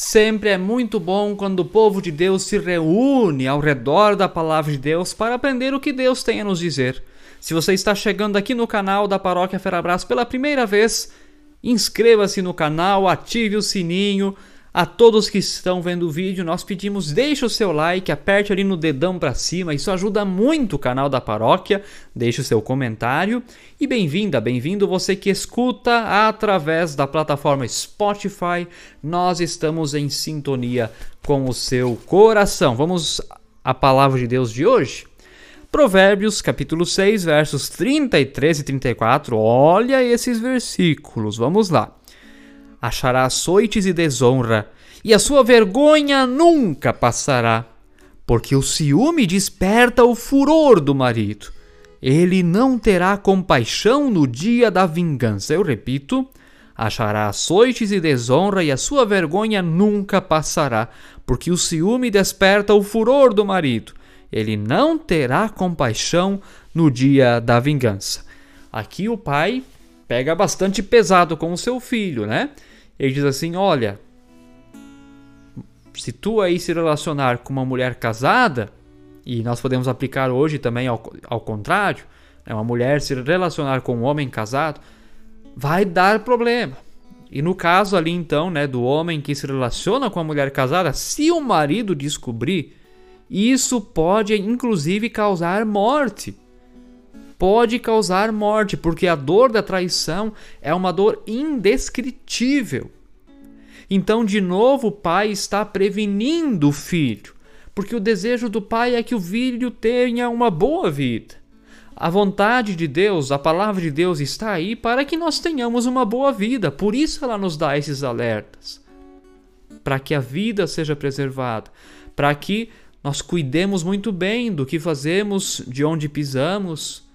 Sempre é muito bom quando o povo de Deus se reúne ao redor da palavra de Deus para aprender o que Deus tem a nos dizer. Se você está chegando aqui no canal da Paróquia Ferabras pela primeira vez, inscreva-se no canal, ative o sininho, a todos que estão vendo o vídeo, nós pedimos deixe o seu like, aperte ali no dedão para cima, isso ajuda muito o canal da paróquia. Deixe o seu comentário e bem-vinda, bem-vindo você que escuta através da plataforma Spotify. Nós estamos em sintonia com o seu coração. Vamos à palavra de Deus de hoje. Provérbios, capítulo 6, versos 33 e 34. Olha esses versículos. Vamos lá achará açoites e desonra, e a sua vergonha nunca passará, porque o ciúme desperta o furor do marido. Ele não terá compaixão no dia da vingança. Eu repito, achará açoites e desonra, e a sua vergonha nunca passará, porque o ciúme desperta o furor do marido. Ele não terá compaixão no dia da vingança. Aqui o pai pega bastante pesado com o seu filho, né? Ele diz assim: Olha, se tu aí se relacionar com uma mulher casada, e nós podemos aplicar hoje também ao, ao contrário, né, uma mulher se relacionar com um homem casado, vai dar problema. E no caso ali então, né, do homem que se relaciona com a mulher casada, se o marido descobrir, isso pode inclusive causar morte pode causar morte, porque a dor da traição é uma dor indescritível. Então, de novo, o pai está prevenindo o filho, porque o desejo do pai é que o filho tenha uma boa vida. A vontade de Deus, a palavra de Deus está aí para que nós tenhamos uma boa vida, por isso ela nos dá esses alertas. Para que a vida seja preservada, para que nós cuidemos muito bem do que fazemos, de onde pisamos,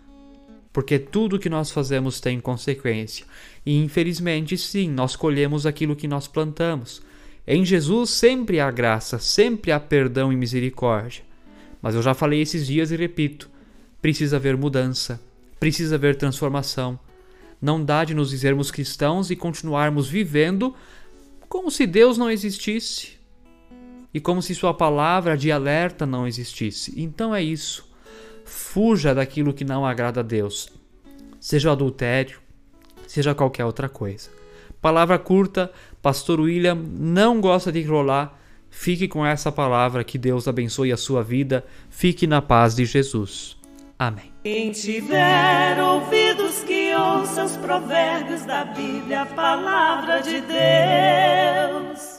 porque tudo que nós fazemos tem consequência. E infelizmente, sim, nós colhemos aquilo que nós plantamos. Em Jesus sempre há graça, sempre há perdão e misericórdia. Mas eu já falei esses dias e repito: precisa haver mudança, precisa haver transformação. Não dá de nos dizermos cristãos e continuarmos vivendo como se Deus não existisse e como se Sua palavra de alerta não existisse. Então é isso. Fuja daquilo que não agrada a Deus, seja o adultério, seja qualquer outra coisa. Palavra curta, Pastor William não gosta de enrolar. Fique com essa palavra, que Deus abençoe a sua vida. Fique na paz de Jesus. Amém. Quem tiver ouvidos que ouça os provérbios da Bíblia, a palavra de Deus.